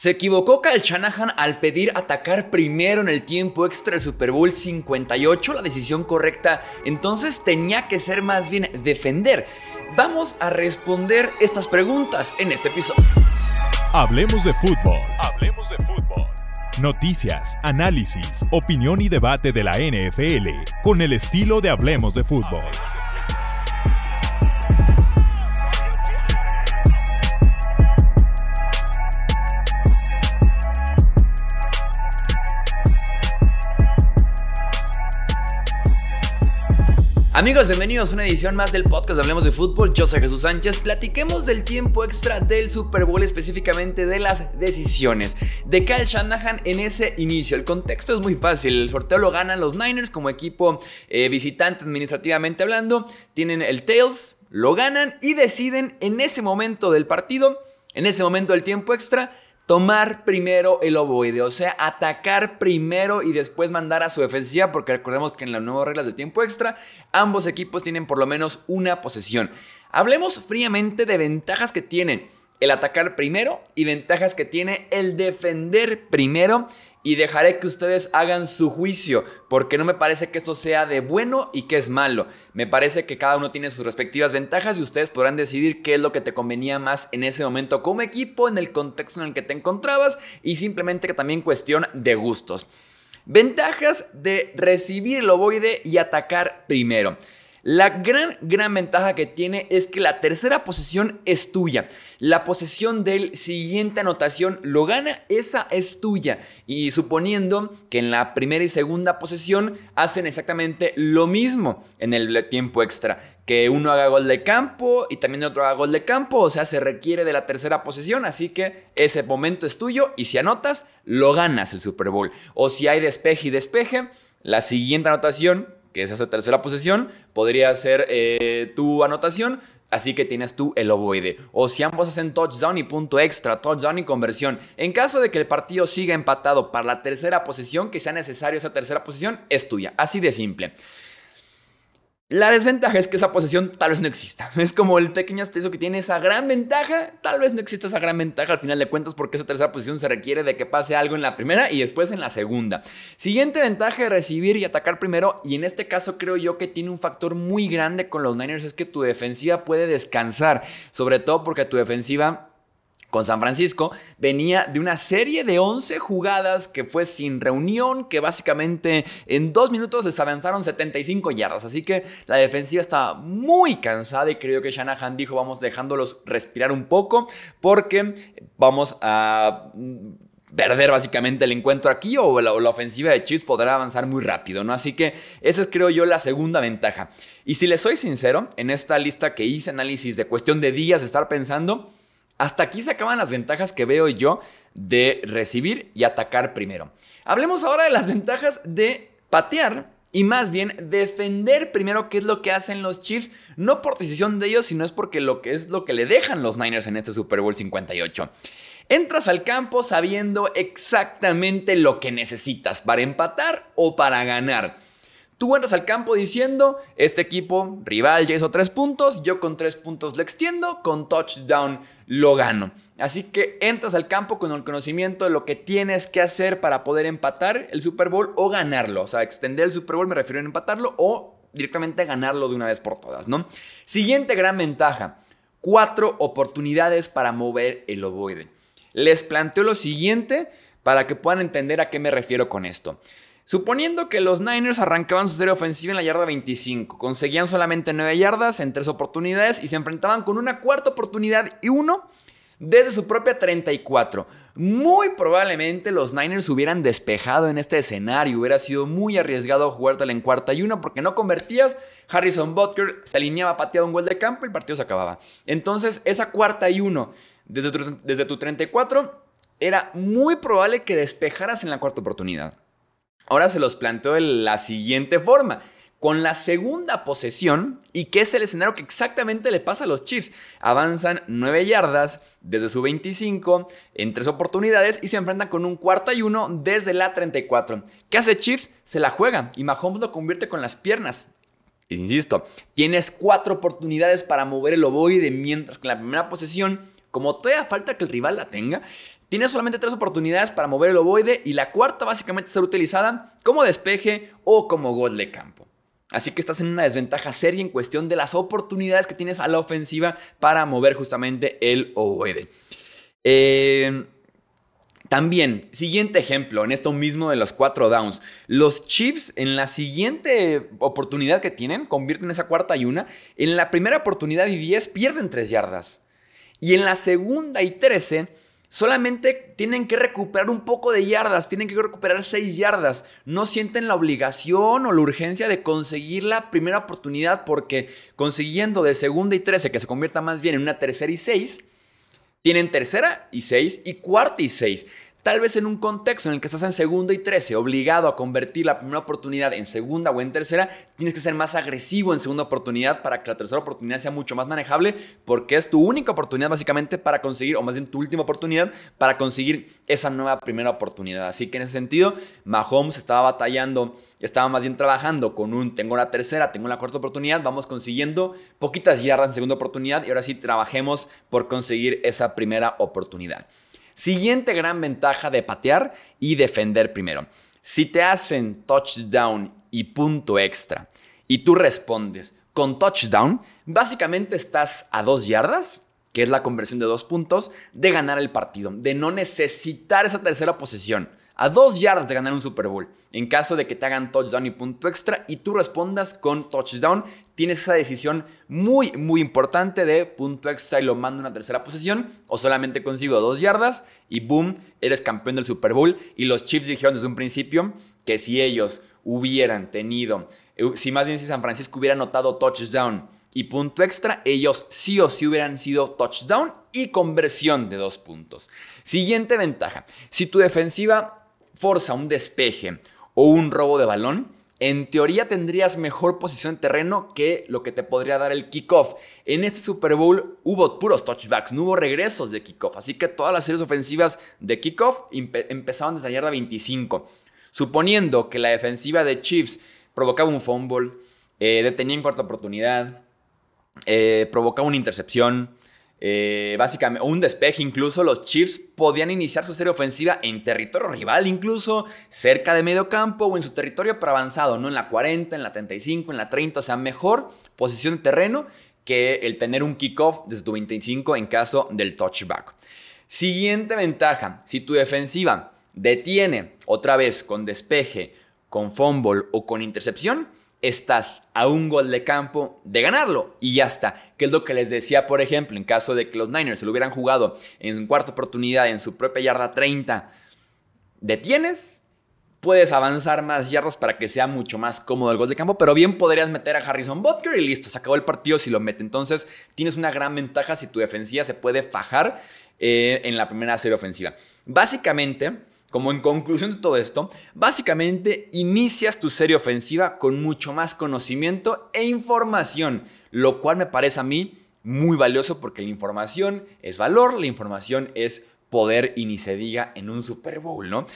Se equivocó Kyle Shanahan al pedir atacar primero en el tiempo extra del Super Bowl 58, la decisión correcta entonces tenía que ser más bien defender. Vamos a responder estas preguntas en este episodio. Hablemos de fútbol. Hablemos de fútbol. Noticias, análisis, opinión y debate de la NFL con el estilo de Hablemos de fútbol. Amigos, bienvenidos a una edición más del podcast Hablemos de Fútbol. Yo soy Jesús Sánchez. Platiquemos del tiempo extra del Super Bowl, específicamente de las decisiones de Kyle Shanahan en ese inicio. El contexto es muy fácil. El sorteo lo ganan los Niners como equipo eh, visitante administrativamente hablando. Tienen el Tails, lo ganan y deciden en ese momento del partido, en ese momento del tiempo extra, tomar primero el ovoide, o sea, atacar primero y después mandar a su defensiva, porque recordemos que en las nuevas reglas del tiempo extra, ambos equipos tienen por lo menos una posesión. Hablemos fríamente de ventajas que tienen el atacar primero y ventajas que tiene el defender primero y dejaré que ustedes hagan su juicio, porque no me parece que esto sea de bueno y que es malo. Me parece que cada uno tiene sus respectivas ventajas y ustedes podrán decidir qué es lo que te convenía más en ese momento como equipo, en el contexto en el que te encontrabas y simplemente que también cuestión de gustos. Ventajas de recibir el ovoide y atacar primero. La gran, gran ventaja que tiene es que la tercera posesión es tuya. La posesión del siguiente anotación lo gana, esa es tuya. Y suponiendo que en la primera y segunda posesión hacen exactamente lo mismo en el tiempo extra. Que uno haga gol de campo y también otro haga gol de campo, o sea, se requiere de la tercera posesión, así que ese momento es tuyo y si anotas, lo ganas el Super Bowl. O si hay despeje y despeje, la siguiente anotación que es esa tercera posición, podría ser eh, tu anotación. Así que tienes tú el ovoide. O si ambos hacen touchdown y punto extra, touchdown y conversión. En caso de que el partido siga empatado para la tercera posición, que sea necesario esa tercera posición, es tuya. Así de simple. La desventaja es que esa posición tal vez no exista. Es como el pequeño asterisco que tiene esa gran ventaja. Tal vez no exista esa gran ventaja al final de cuentas porque esa tercera posición se requiere de que pase algo en la primera y después en la segunda. Siguiente ventaja de recibir y atacar primero. Y en este caso creo yo que tiene un factor muy grande con los Niners. Es que tu defensiva puede descansar. Sobre todo porque tu defensiva con San Francisco, venía de una serie de 11 jugadas que fue sin reunión, que básicamente en dos minutos les avanzaron 75 yardas. Así que la defensiva estaba muy cansada y creo que Shanahan dijo vamos dejándolos respirar un poco porque vamos a perder básicamente el encuentro aquí o la, ofensiva de Chiefs podrá avanzar muy rápido, ¿no? Así que esa es creo yo la segunda ventaja. Y si les soy sincero, en esta lista que hice análisis de cuestión de días de estar pensando, hasta aquí se acaban las ventajas que veo yo de recibir y atacar primero. Hablemos ahora de las ventajas de patear y más bien defender primero qué es lo que hacen los Chiefs, no por decisión de ellos, sino es porque lo que es lo que le dejan los Niners en este Super Bowl 58. Entras al campo sabiendo exactamente lo que necesitas para empatar o para ganar. Tú entras al campo diciendo, este equipo rival ya hizo tres puntos, yo con tres puntos lo extiendo, con touchdown lo gano. Así que entras al campo con el conocimiento de lo que tienes que hacer para poder empatar el Super Bowl o ganarlo. O sea, extender el Super Bowl me refiero a empatarlo o directamente ganarlo de una vez por todas, ¿no? Siguiente gran ventaja, cuatro oportunidades para mover el ovoide. Les planteo lo siguiente para que puedan entender a qué me refiero con esto. Suponiendo que los Niners arrancaban su serie ofensiva en la yarda 25, conseguían solamente 9 yardas en 3 oportunidades y se enfrentaban con una cuarta oportunidad y uno desde su propia 34. Muy probablemente los Niners hubieran despejado en este escenario, hubiera sido muy arriesgado jugártela en cuarta y uno porque no convertías, Harrison Butker se alineaba, pateaba un gol de campo y el partido se acababa. Entonces esa cuarta y uno desde desde tu 34 era muy probable que despejaras en la cuarta oportunidad. Ahora se los planteo de la siguiente forma. Con la segunda posesión, y que es el escenario que exactamente le pasa a los Chiefs, avanzan 9 yardas desde su 25 en tres oportunidades y se enfrentan con un cuarta y uno desde la 34. ¿Qué hace Chiefs? Se la juega y Mahomes lo convierte con las piernas. Insisto, tienes cuatro oportunidades para mover el ovoide, mientras que en la primera posesión, como todavía falta que el rival la tenga, tiene solamente tres oportunidades para mover el ovoide y la cuarta básicamente será utilizada como despeje o como gol de campo. Así que estás en una desventaja seria en cuestión de las oportunidades que tienes a la ofensiva para mover justamente el ovoide. Eh, también, siguiente ejemplo, en esto mismo de los cuatro downs. Los Chiefs en la siguiente oportunidad que tienen, convierten esa cuarta y una. En la primera oportunidad y 10 pierden 3 yardas. Y en la segunda y 13 solamente tienen que recuperar un poco de yardas, tienen que recuperar 6 yardas. No sienten la obligación o la urgencia de conseguir la primera oportunidad porque consiguiendo de segunda y 13 que se convierta más bien en una tercera y 6, tienen tercera y 6 y cuarta y 6. Tal vez en un contexto en el que estás en segunda y 13, obligado a convertir la primera oportunidad en segunda o en tercera, tienes que ser más agresivo en segunda oportunidad para que la tercera oportunidad sea mucho más manejable, porque es tu única oportunidad básicamente para conseguir, o más bien tu última oportunidad para conseguir esa nueva primera oportunidad. Así que en ese sentido, Mahomes estaba batallando, estaba más bien trabajando con un tengo la tercera, tengo la cuarta oportunidad, vamos consiguiendo poquitas yardas en segunda oportunidad y ahora sí trabajemos por conseguir esa primera oportunidad. Siguiente gran ventaja de patear y defender primero. Si te hacen touchdown y punto extra y tú respondes con touchdown, básicamente estás a dos yardas, que es la conversión de dos puntos, de ganar el partido, de no necesitar esa tercera posesión a dos yardas de ganar un Super Bowl. En caso de que te hagan touchdown y punto extra y tú respondas con touchdown, tienes esa decisión muy, muy importante de punto extra y lo mando a una tercera posición o solamente consigo dos yardas y boom, eres campeón del Super Bowl. Y los Chiefs dijeron desde un principio que si ellos hubieran tenido, eh, si más bien si San Francisco hubiera anotado touchdown y punto extra, ellos sí o sí hubieran sido touchdown y conversión de dos puntos. Siguiente ventaja, si tu defensiva forza un despeje o un robo de balón, en teoría tendrías mejor posición en terreno que lo que te podría dar el kickoff. En este Super Bowl hubo puros touchbacks, no hubo regresos de kickoff, así que todas las series ofensivas de kickoff empezaban desde la yarda 25. Suponiendo que la defensiva de Chiefs provocaba un fumble, eh, detenía en cuarta oportunidad, eh, provocaba una intercepción, eh, básicamente, un despeje incluso, los Chiefs podían iniciar su serie ofensiva en territorio rival, incluso cerca de medio campo o en su territorio para avanzado, ¿no? En la 40, en la 35, en la 30, o sea, mejor posición de terreno que el tener un kickoff desde tu 25 en caso del touchback. Siguiente ventaja, si tu defensiva detiene otra vez con despeje, con fumble o con intercepción, estás a un gol de campo de ganarlo y ya está. Que es lo que les decía, por ejemplo, en caso de que los Niners se lo hubieran jugado en cuarta oportunidad en su propia yarda 30, detienes, puedes avanzar más yardas para que sea mucho más cómodo el gol de campo, pero bien podrías meter a Harrison Butker y listo, se acabó el partido si lo mete. Entonces tienes una gran ventaja si tu defensiva se puede fajar eh, en la primera serie ofensiva. Básicamente como en conclusión de todo esto, básicamente inicias tu serie ofensiva con mucho más conocimiento e información, lo cual me parece a mí muy valioso porque la información es valor, la información es poder y ni se diga en un Super Bowl, ¿no?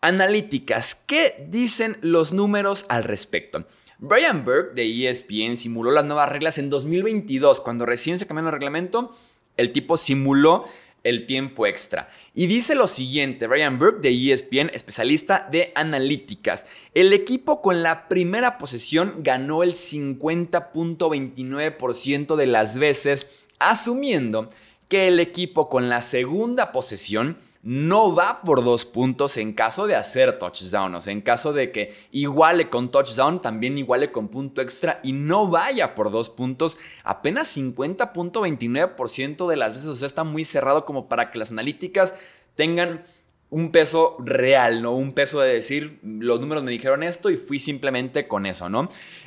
Analíticas, ¿qué dicen los números al respecto? Brian Burke de ESPN simuló las nuevas reglas en 2022, cuando recién se cambió el reglamento, el tipo simuló el tiempo extra. Y dice lo siguiente, Brian Burke de ESPN, especialista de analíticas. El equipo con la primera posesión ganó el 50.29% de las veces, asumiendo que el equipo con la segunda posesión no va por dos puntos en caso de hacer touchdown. O sea, en caso de que iguale con touchdown, también iguale con punto extra y no vaya por dos puntos. Apenas 50.29% de las veces. O sea, está muy cerrado como para que las analíticas tengan un peso real, ¿no? Un peso de decir, los números me dijeron esto y fui simplemente con eso, ¿no?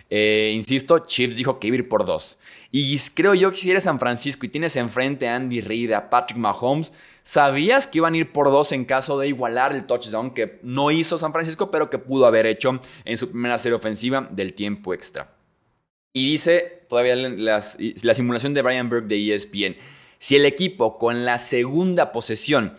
Eh, insisto, Chiefs dijo que iba a ir por dos. Y creo yo que si eres San Francisco y tienes enfrente a Andy Reid, a Patrick Mahomes, sabías que iban a ir por dos en caso de igualar el touchdown que no hizo San Francisco, pero que pudo haber hecho en su primera serie ofensiva del tiempo extra. Y dice todavía la simulación de Brian Burke de ESPN, si el equipo con la segunda posesión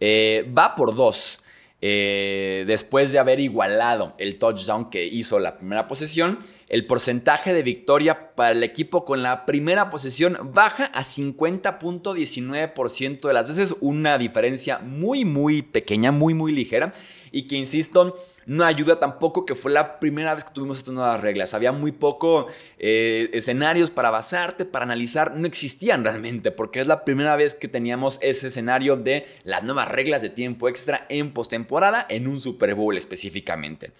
eh, va por dos, eh, después de haber igualado el touchdown que hizo la primera posesión, el porcentaje de victoria para el equipo con la primera posesión baja a 50.19% de las veces, una diferencia muy muy pequeña, muy muy ligera y que insisto, no ayuda tampoco que fue la primera vez que tuvimos estas nuevas reglas. Había muy poco eh, escenarios para basarte, para analizar. No existían realmente, porque es la primera vez que teníamos ese escenario de las nuevas reglas de tiempo extra en postemporada, en un Super Bowl específicamente.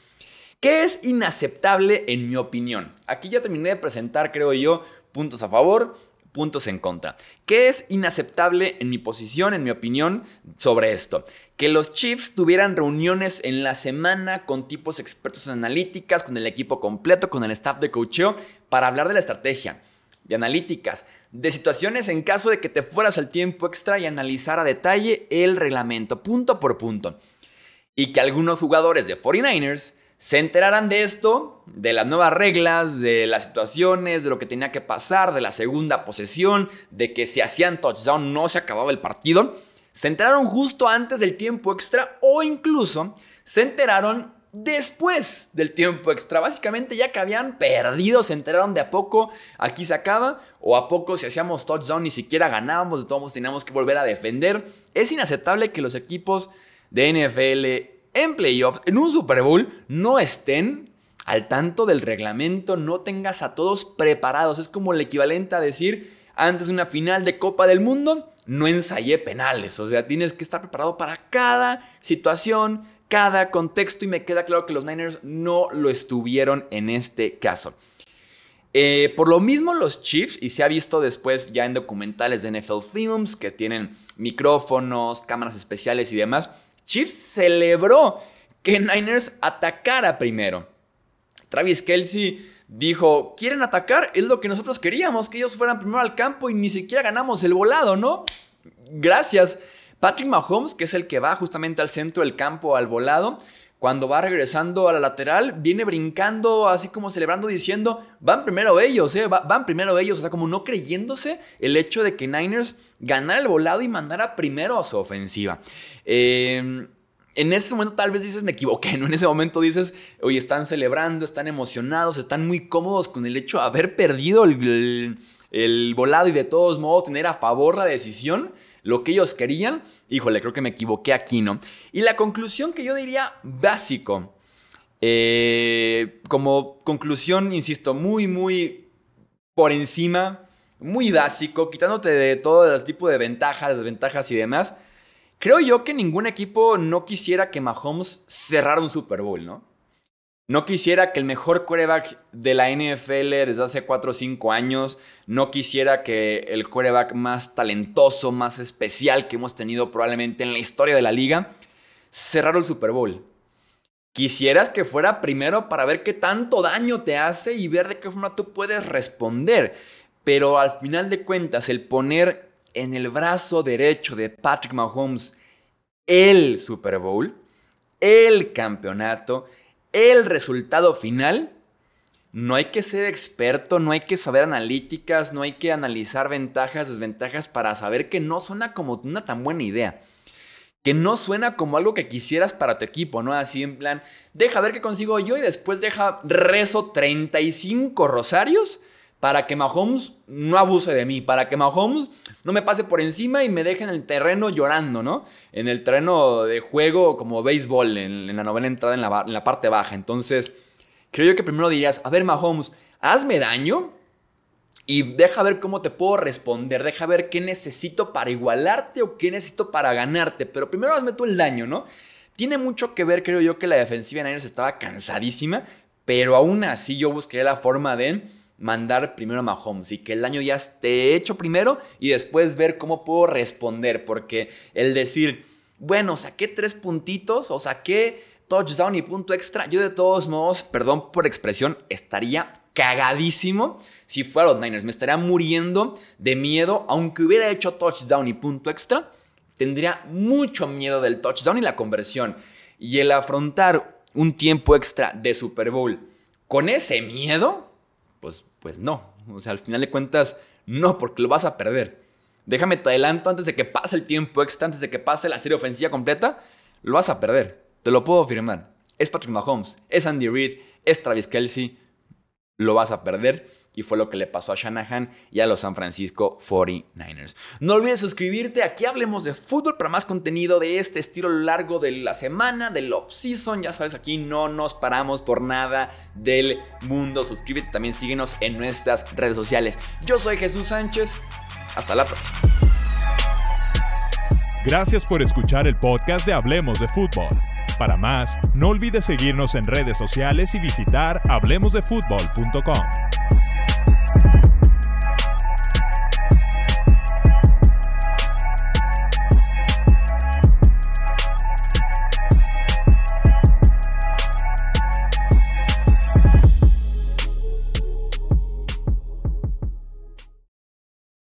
¿Qué es inaceptable en mi opinión? Aquí ya terminé de presentar, creo yo, puntos a favor, puntos en contra. ¿Qué es inaceptable en mi posición, en mi opinión, sobre esto? Que los Chiefs tuvieran reuniones en la semana con tipos expertos en analíticas, con el equipo completo, con el staff de coacheo, para hablar de la estrategia, de analíticas, de situaciones en caso de que te fueras al tiempo extra y analizar a detalle el reglamento, punto por punto. Y que algunos jugadores de 49ers se enteraran de esto, de las nuevas reglas, de las situaciones, de lo que tenía que pasar, de la segunda posesión, de que si hacían touchdown no se acababa el partido, se enteraron justo antes del tiempo extra o incluso se enteraron después del tiempo extra. Básicamente ya que habían perdido, se enteraron de a poco, aquí se acaba, o a poco si hacíamos touchdown ni siquiera ganábamos, de todos modos teníamos que volver a defender. Es inaceptable que los equipos de NFL en playoffs, en un Super Bowl, no estén al tanto del reglamento, no tengas a todos preparados. Es como el equivalente a decir, antes de una final de Copa del Mundo, no ensayé penales. O sea, tienes que estar preparado para cada situación, cada contexto y me queda claro que los Niners no lo estuvieron en este caso. Eh, por lo mismo los Chiefs, y se ha visto después ya en documentales de NFL Films que tienen micrófonos, cámaras especiales y demás, Chiefs celebró que Niners atacara primero. Travis Kelsey dijo, ¿quieren atacar? Es lo que nosotros queríamos, que ellos fueran primero al campo y ni siquiera ganamos el volado, ¿no? Gracias. Patrick Mahomes, que es el que va justamente al centro del campo al volado, cuando va regresando a la lateral, viene brincando, así como celebrando, diciendo, van primero ellos, ¿eh? van primero ellos, o sea, como no creyéndose el hecho de que Niners ganara el volado y mandara primero a su ofensiva. Em, en ese momento tal vez dices, me equivoqué, ¿no? En ese momento dices, oye, están celebrando, están emocionados, están muy cómodos con el hecho de haber perdido el, el volado y de todos modos tener a favor la decisión lo que ellos querían, híjole, creo que me equivoqué aquí, ¿no? Y la conclusión que yo diría básico, eh, como conclusión, insisto, muy, muy por encima, muy básico, quitándote de todo el tipo de ventajas, desventajas y demás, creo yo que ningún equipo no quisiera que Mahomes cerrara un Super Bowl, ¿no? No quisiera que el mejor quarterback de la NFL desde hace 4 o 5 años, no quisiera que el quarterback más talentoso, más especial que hemos tenido probablemente en la historia de la liga, cerrara el Super Bowl. Quisieras que fuera primero para ver qué tanto daño te hace y ver de qué forma tú puedes responder. Pero al final de cuentas, el poner en el brazo derecho de Patrick Mahomes el Super Bowl, el campeonato, el resultado final, no hay que ser experto, no hay que saber analíticas, no hay que analizar ventajas, desventajas para saber que no suena como una tan buena idea. Que no suena como algo que quisieras para tu equipo, ¿no? Así en plan, deja ver qué consigo yo y después deja rezo 35 rosarios para que Mahomes no abuse de mí, para que Mahomes no me pase por encima y me deje en el terreno llorando, ¿no? En el terreno de juego como béisbol, en, la novena entrada en la, en parte baja. Entonces, creo yo que primero dirías, a ver Mahomes, hazme daño y deja ver cómo te puedo responder, deja ver qué necesito para igualarte o qué necesito para ganarte, pero primero hazme tú el daño, ¿no? Tiene mucho que ver, creo yo, que la defensiva de Niners estaba cansadísima, pero aún así yo busqué la forma de mandar primero a Mahomes y que el daño ya esté hecho primero y después ver cómo puedo responder. Porque el decir, bueno, saqué tres puntitos o saqué touchdown y punto extra, yo de todos modos, perdón por expresión, estaría cagadísimo si fuera los Niners. Me estaría muriendo de miedo, aunque hubiera hecho touchdown y punto extra, tendría mucho miedo del touchdown y la conversión. Y el afrontar un tiempo extra de Super Bowl con ese miedo, pues, pues no. O sea, al final de cuentas, no, porque lo vas a perder. Déjame te adelanto antes de que pase el tiempo extra, antes de que pase la serie ofensiva completa, lo vas a perder. Te lo puedo afirmar. Es Patrick Mahomes, es Andy Reid, es Travis Kelsey. lo vas a perder. Y fue lo que le pasó a Shanahan y a los San Francisco 49ers. No olvides suscribirte. Aquí hablemos de fútbol para más contenido de este estilo largo de la semana, del off-season. Ya sabes, aquí no nos paramos por nada del mundo. Suscríbete. También síguenos en nuestras redes sociales. Yo soy Jesús Sánchez. Hasta la próxima. Gracias por escuchar el podcast de Hablemos de Fútbol. Para más, no olvides seguirnos en redes sociales y visitar hablemosdefutbol.com.